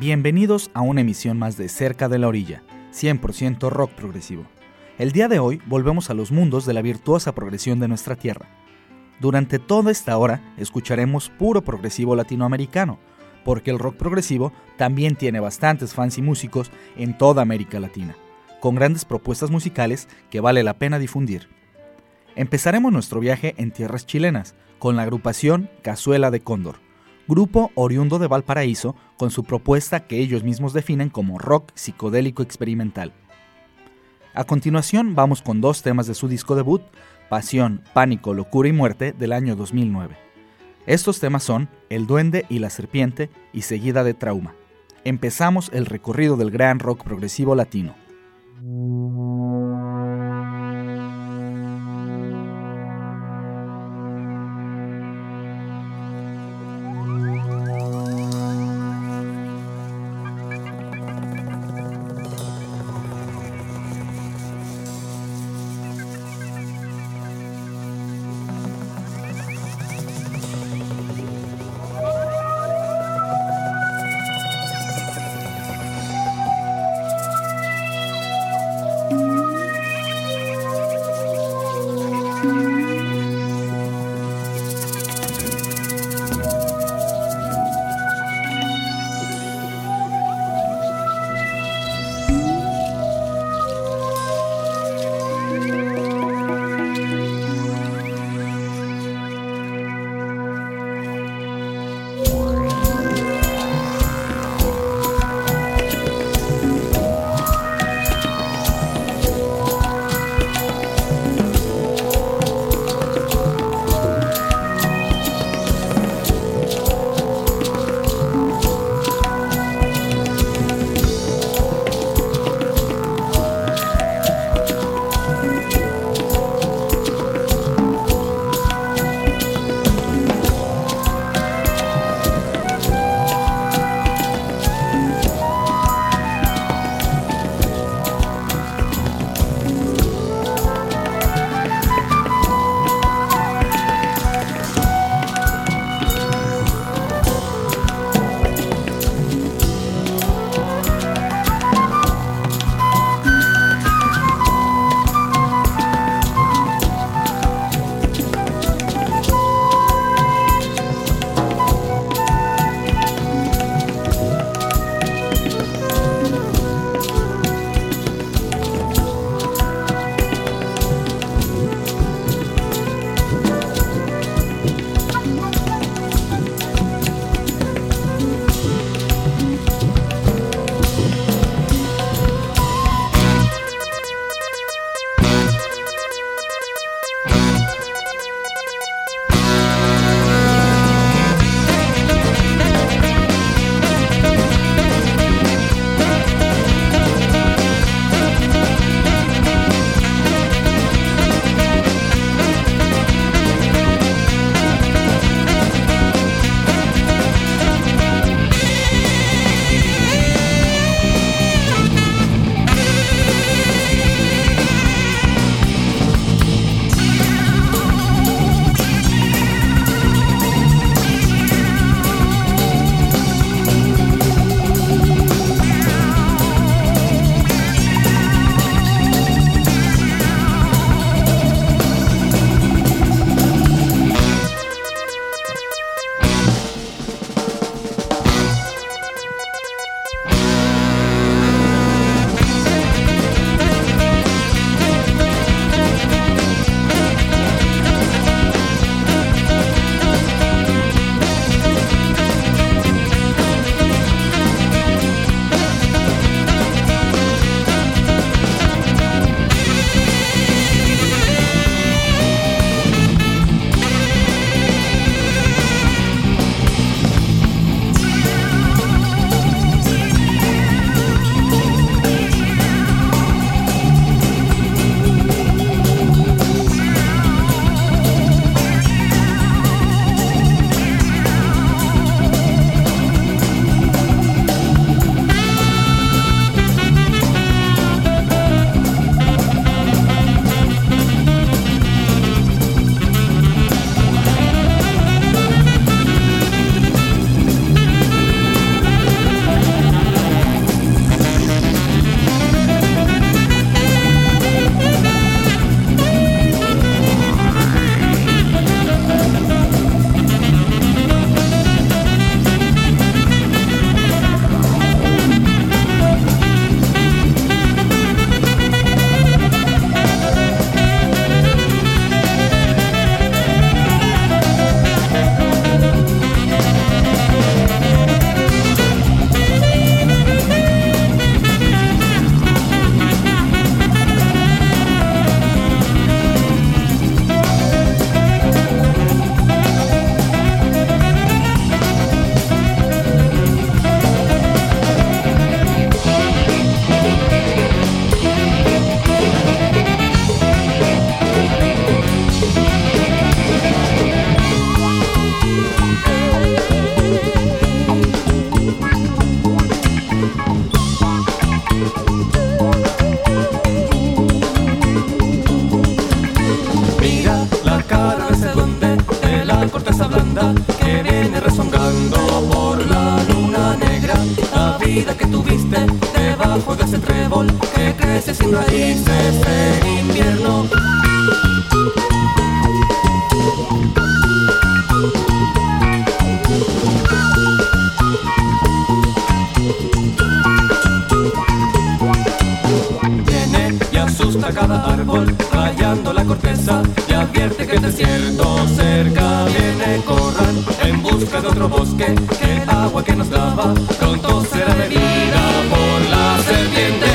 Bienvenidos a una emisión más de Cerca de la Orilla, 100% rock progresivo. El día de hoy volvemos a los mundos de la virtuosa progresión de nuestra tierra. Durante toda esta hora escucharemos puro progresivo latinoamericano, porque el rock progresivo también tiene bastantes fans y músicos en toda América Latina, con grandes propuestas musicales que vale la pena difundir. Empezaremos nuestro viaje en tierras chilenas, con la agrupación Cazuela de Cóndor, grupo oriundo de Valparaíso con su propuesta que ellos mismos definen como rock psicodélico experimental. A continuación vamos con dos temas de su disco debut, Pasión, Pánico, Locura y Muerte del año 2009. Estos temas son El Duende y la Serpiente y seguida de Trauma. Empezamos el recorrido del gran rock progresivo latino. Advierte que el desierto cerca. Viene corran en busca de otro bosque. Que el agua que nos daba pronto será bebida por la serpiente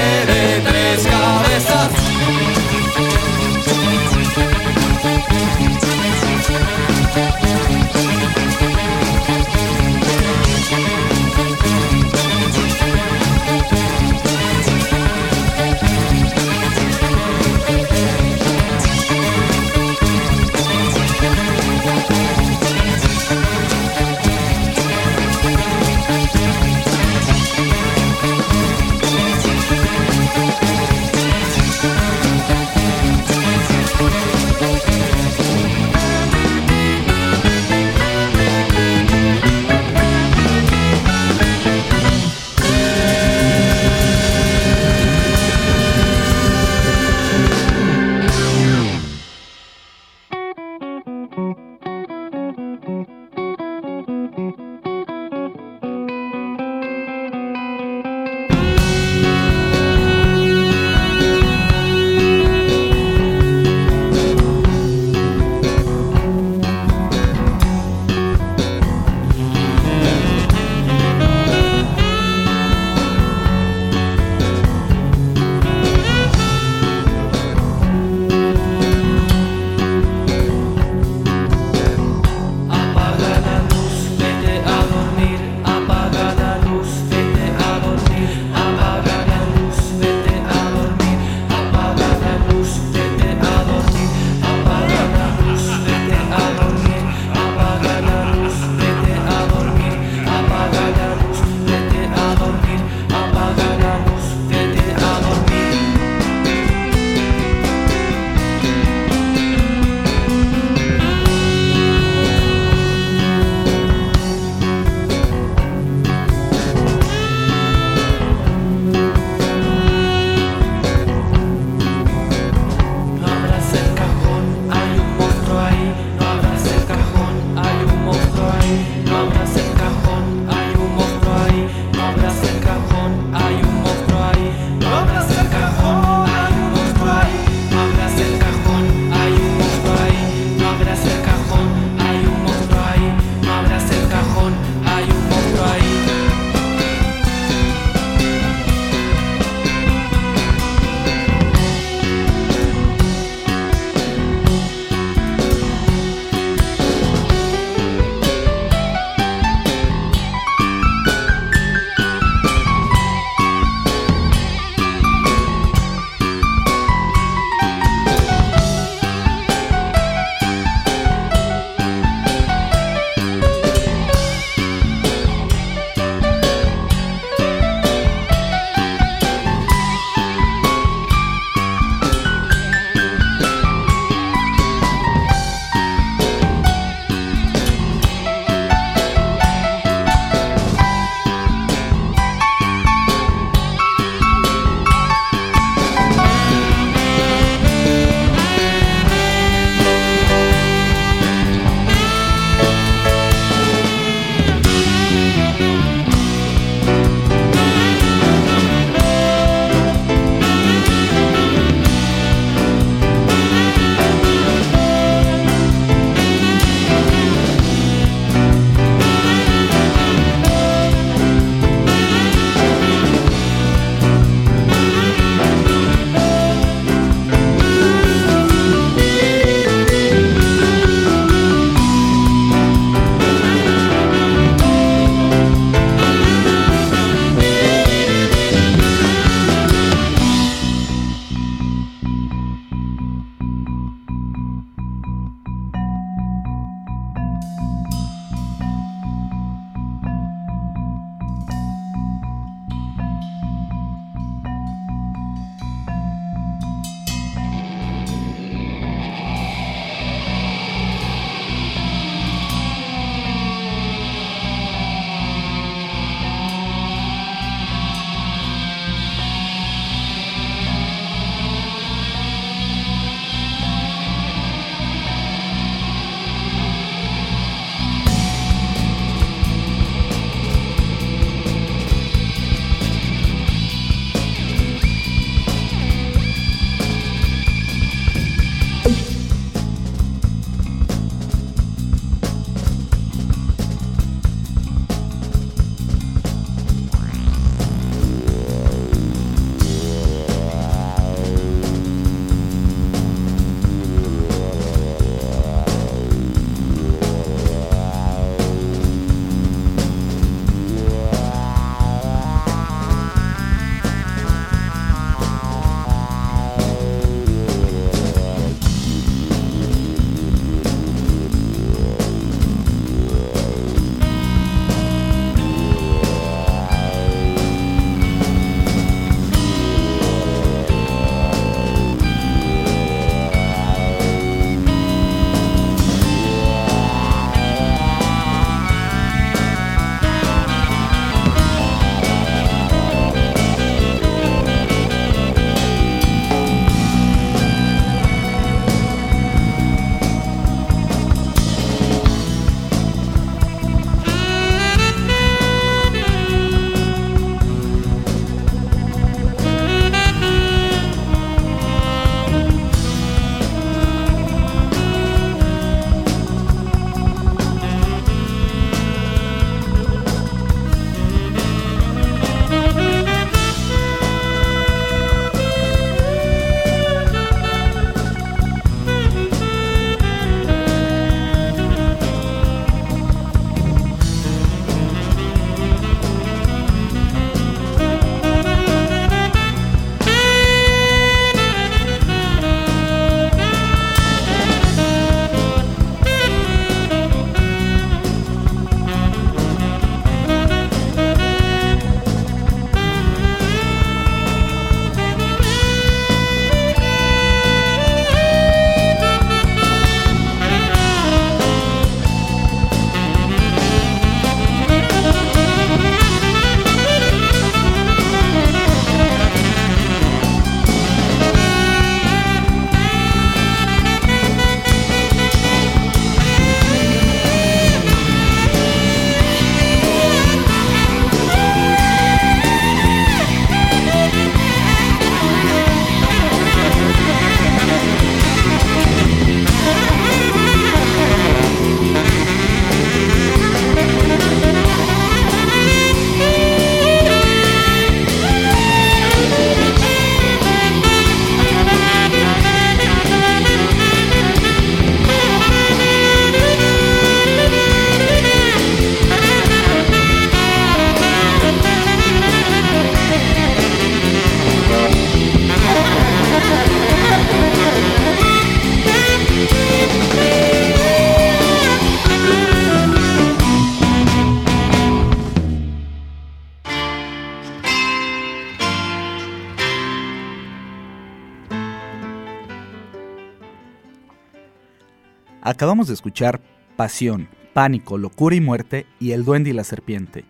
Acabamos de escuchar Pasión, Pánico, Locura y Muerte y El Duende y la Serpiente.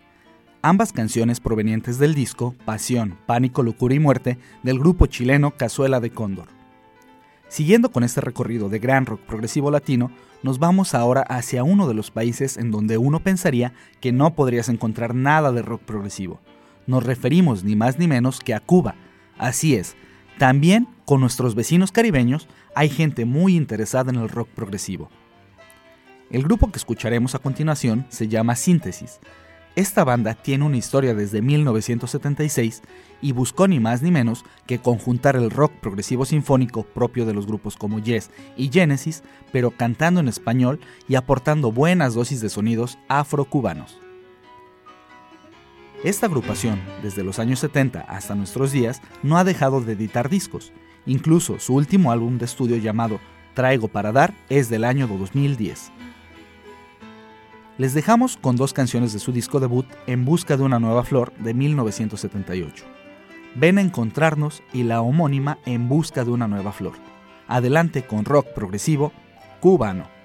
Ambas canciones provenientes del disco Pasión, Pánico, Locura y Muerte del grupo chileno Cazuela de Cóndor. Siguiendo con este recorrido de gran rock progresivo latino, nos vamos ahora hacia uno de los países en donde uno pensaría que no podrías encontrar nada de rock progresivo. Nos referimos ni más ni menos que a Cuba. Así es, también con nuestros vecinos caribeños hay gente muy interesada en el rock progresivo. El grupo que escucharemos a continuación se llama Síntesis. Esta banda tiene una historia desde 1976 y buscó ni más ni menos que conjuntar el rock progresivo sinfónico propio de los grupos como Yes y Genesis, pero cantando en español y aportando buenas dosis de sonidos afrocubanos. Esta agrupación, desde los años 70 hasta nuestros días, no ha dejado de editar discos. Incluso su último álbum de estudio llamado Traigo para Dar es del año 2010. Les dejamos con dos canciones de su disco debut En Busca de una Nueva Flor de 1978. Ven a encontrarnos y la homónima En Busca de una Nueva Flor. Adelante con rock progresivo cubano.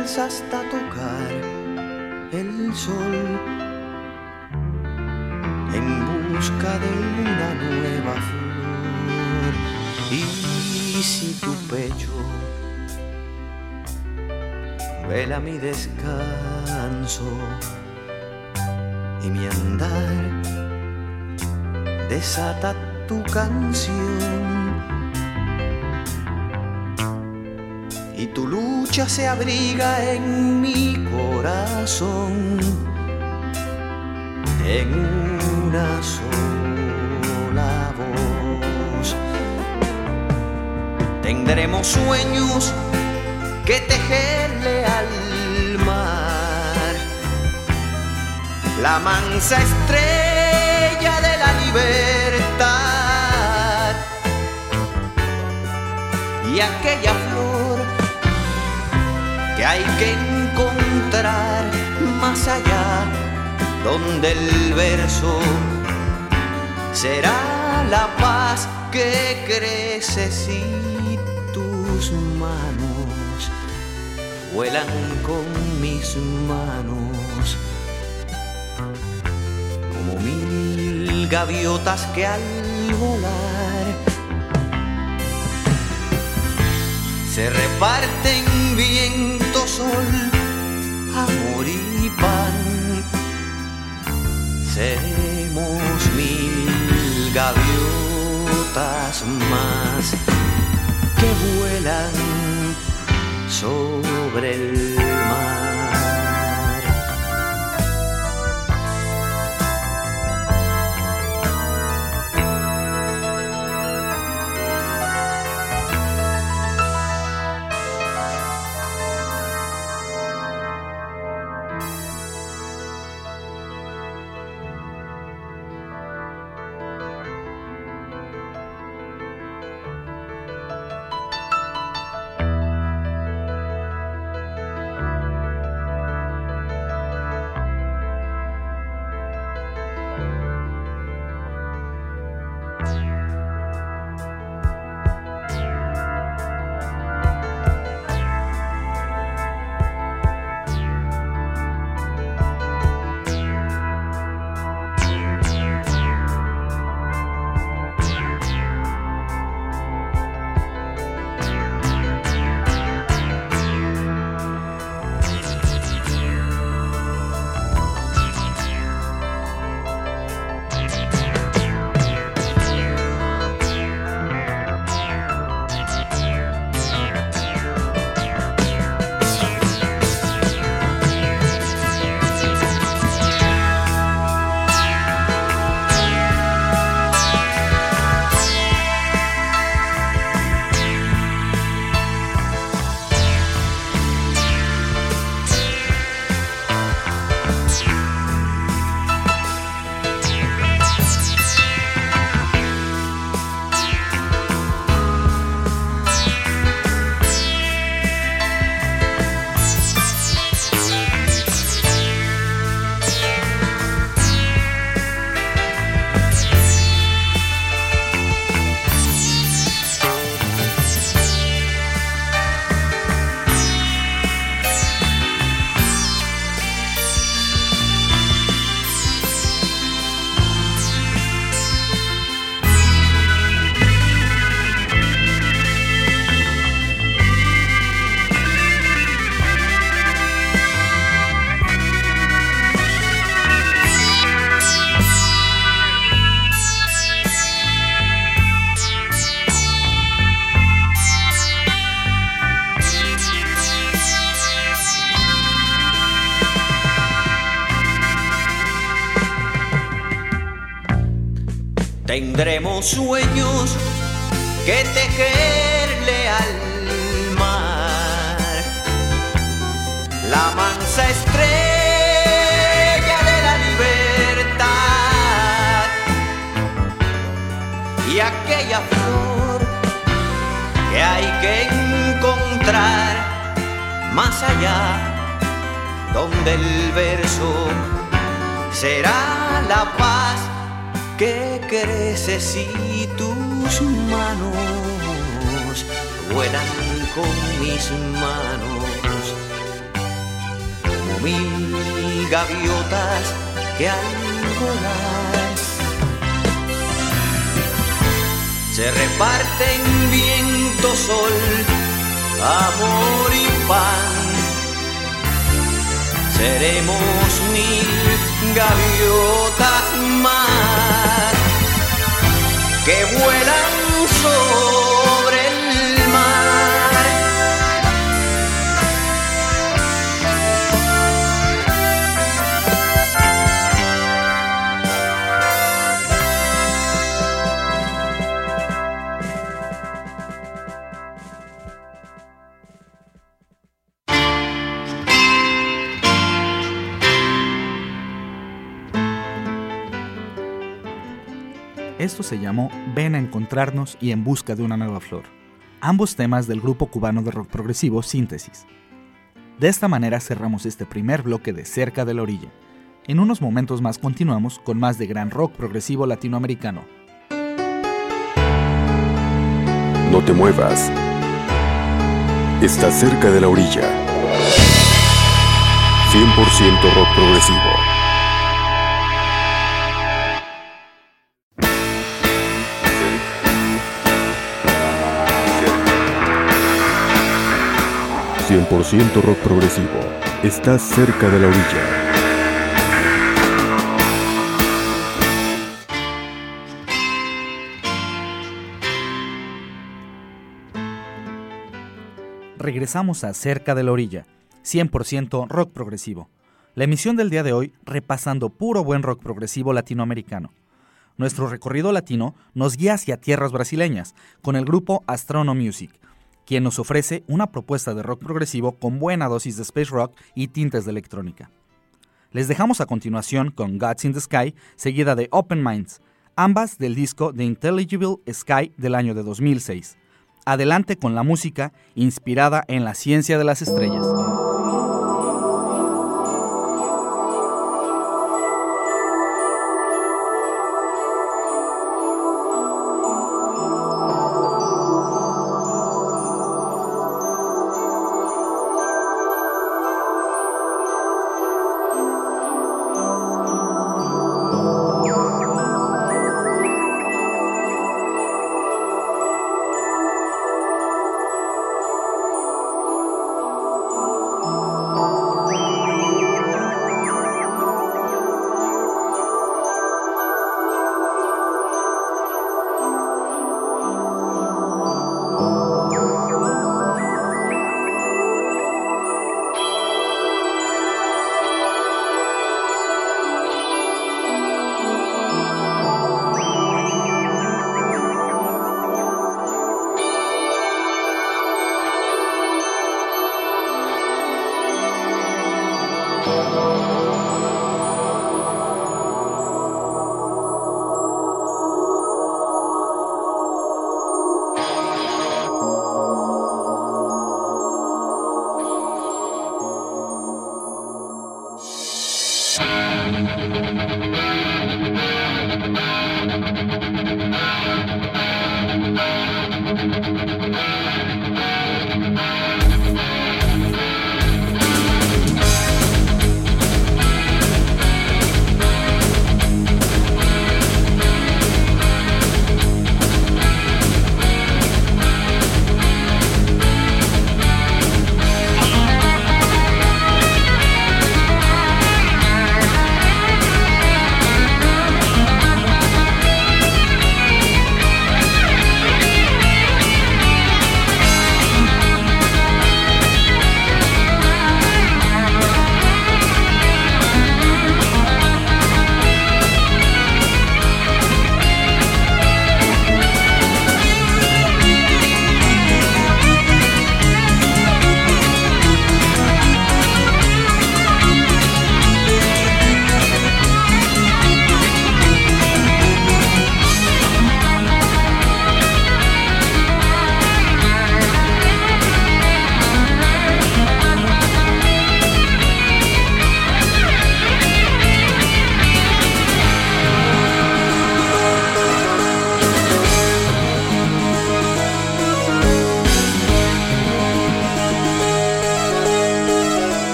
Hasta tocar el sol en busca de una nueva flor. Y si tu pecho vela mi descanso y mi andar desata tu canción. Y tu lucha se abriga en mi corazón. En una sola voz. Tendremos sueños que tejerle al mar, la mansa estrella de la libertad. Y aquella hay que encontrar más allá donde el verso será la paz que crece si tus manos vuelan con mis manos. Como mil gaviotas que al volar se reparten viento, sol, amor y pan. Seremos mil gaviotas más que vuelan sobre el Tendremos sueños que tejerle al mar. La mansa estrella de la libertad y aquella flor que hay que encontrar más allá, donde el verso será la paz que crece si tus manos vuelan con mis manos, como mil gaviotas que al volar se reparten viento, sol, amor y pan. Seremos mil gaviotas más que vuelan sobre Esto se llamó Ven a encontrarnos y En busca de una nueva flor, ambos temas del grupo cubano de rock progresivo Síntesis. De esta manera cerramos este primer bloque de Cerca de la Orilla. En unos momentos más continuamos con más de gran rock progresivo latinoamericano. No te muevas. Estás cerca de la orilla. 100% rock progresivo. ...100% rock progresivo... ...estás cerca de la orilla... regresamos a Cerca de la Orilla, 100% rock progresivo. La emisión del día de hoy repasando puro buen rock progresivo latinoamericano. Nuestro recorrido latino nos guía hacia tierras brasileñas con el grupo Astrono Music, quien nos ofrece una propuesta de rock progresivo con buena dosis de space rock y tintes de electrónica. Les dejamos a continuación con Gods in the Sky, seguida de Open Minds, ambas del disco The Intelligible Sky del año de 2006 adelante con la música inspirada en la ciencia de las estrellas.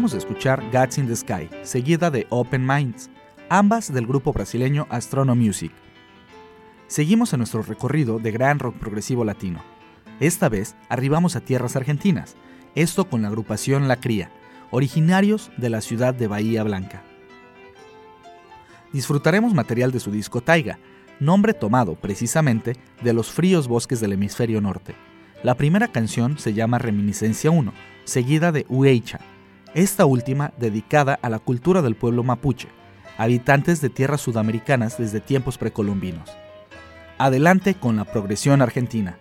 De escuchar Gods in the Sky, seguida de Open Minds, ambas del grupo brasileño Astrono Music. Seguimos en nuestro recorrido de gran rock progresivo latino. Esta vez arribamos a tierras argentinas, esto con la agrupación La Cría, originarios de la ciudad de Bahía Blanca. Disfrutaremos material de su disco Taiga, nombre tomado precisamente de los fríos bosques del hemisferio norte. La primera canción se llama Reminiscencia 1, seguida de Ueicha, esta última dedicada a la cultura del pueblo mapuche, habitantes de tierras sudamericanas desde tiempos precolombinos. Adelante con la progresión argentina.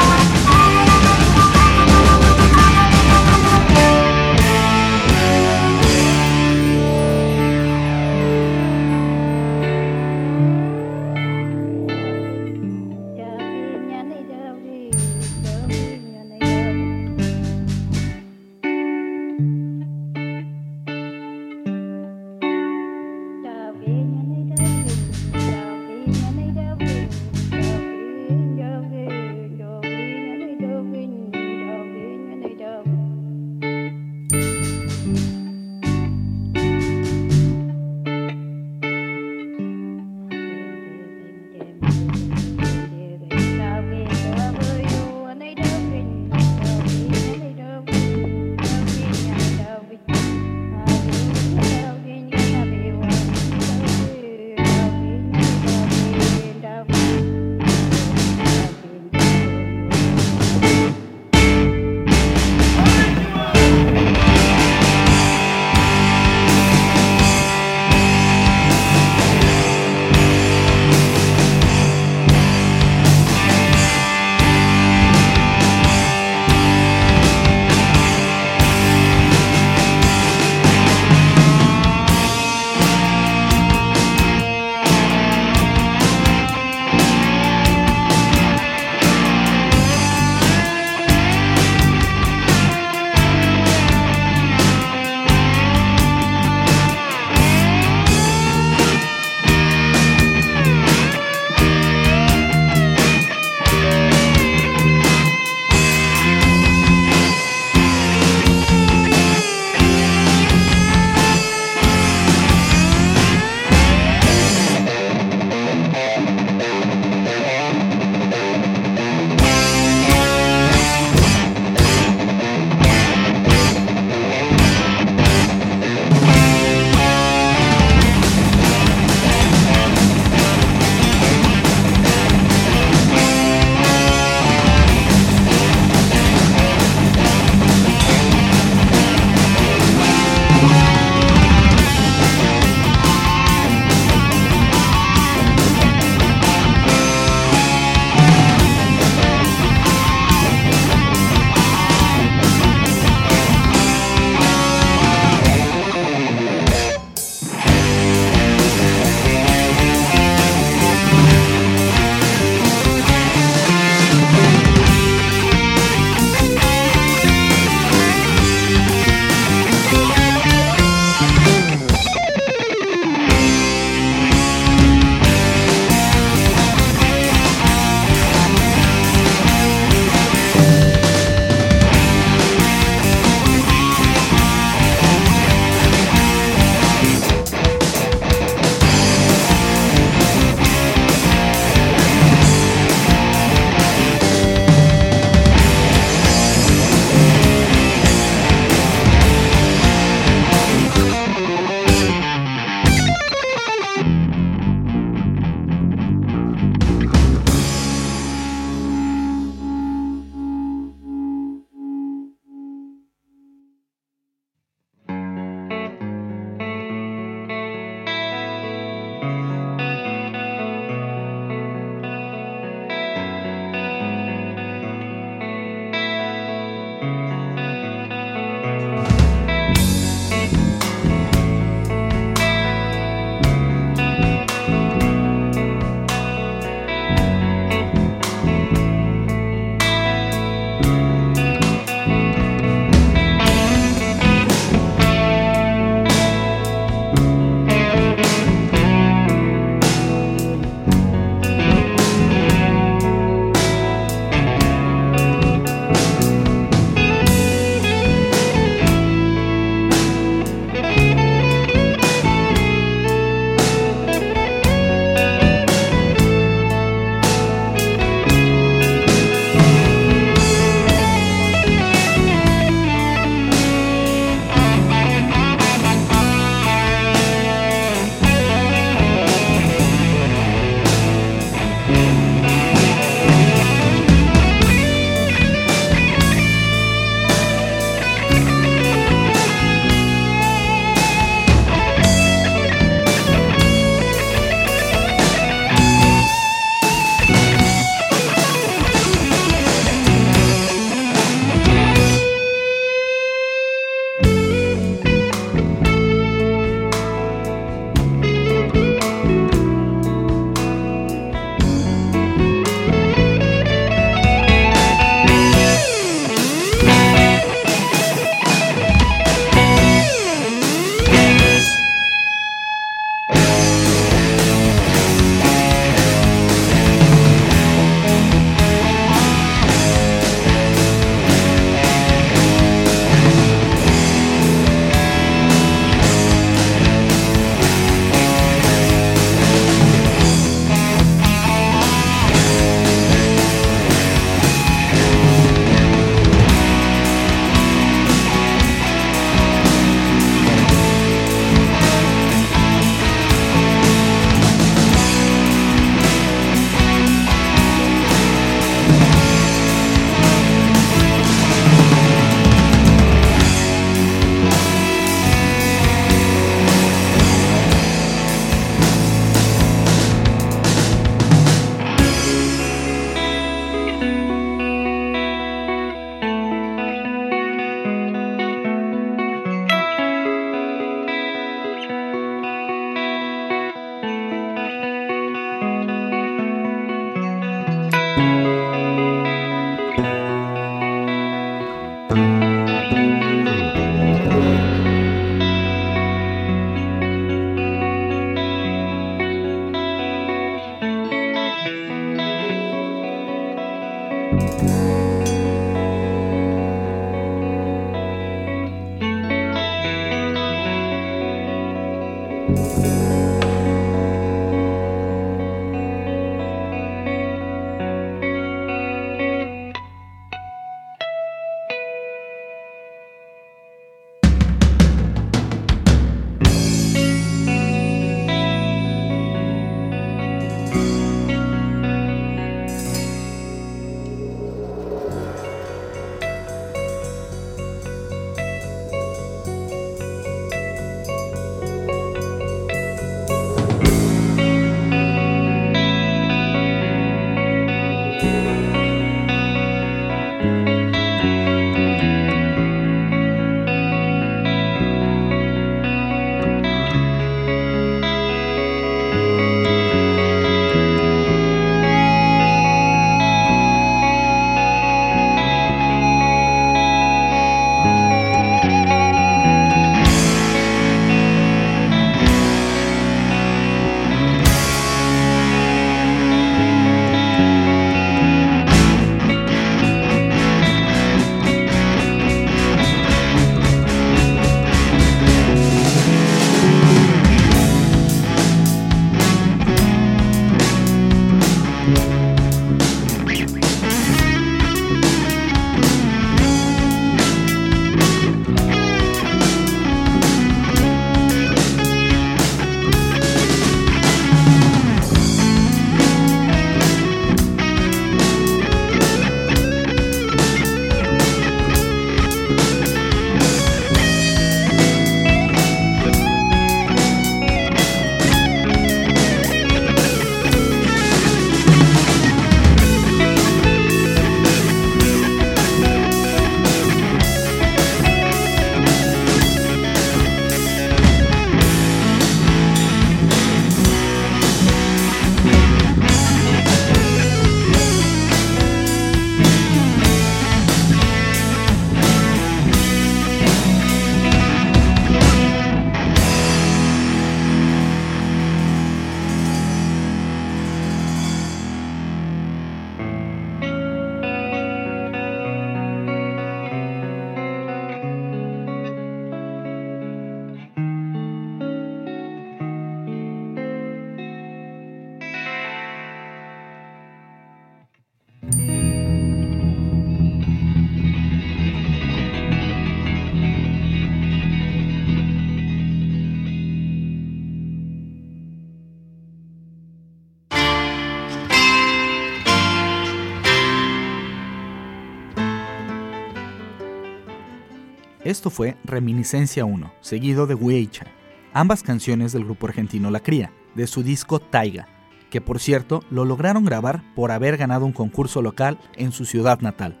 Esto fue Reminiscencia 1, seguido de Huecha, ambas canciones del grupo argentino La Cría, de su disco Taiga, que por cierto lo lograron grabar por haber ganado un concurso local en su ciudad natal.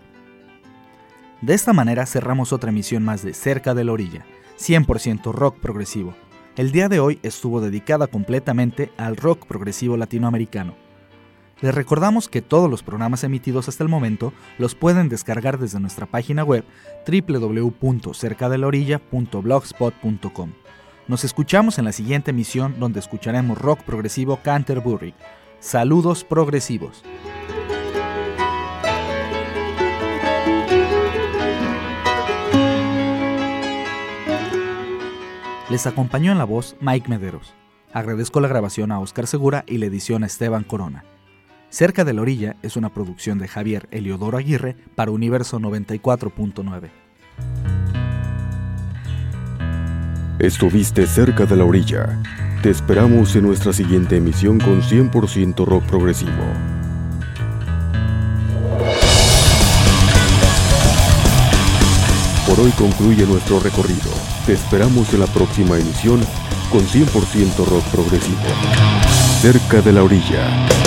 De esta manera cerramos otra emisión más de Cerca de la Orilla, 100% rock progresivo. El día de hoy estuvo dedicada completamente al rock progresivo latinoamericano. Les recordamos que todos los programas emitidos hasta el momento los pueden descargar desde nuestra página web www.cercadelorilla.blogspot.com. Nos escuchamos en la siguiente emisión donde escucharemos rock progresivo Canterbury. Saludos progresivos. Les acompañó en la voz Mike Mederos. Agradezco la grabación a Oscar Segura y la edición a Esteban Corona. Cerca de la orilla es una producción de Javier Eliodoro Aguirre para Universo 94.9. Estuviste cerca de la orilla. Te esperamos en nuestra siguiente emisión con 100% rock progresivo. Por hoy concluye nuestro recorrido. Te esperamos en la próxima emisión con 100% rock progresivo. Cerca de la orilla.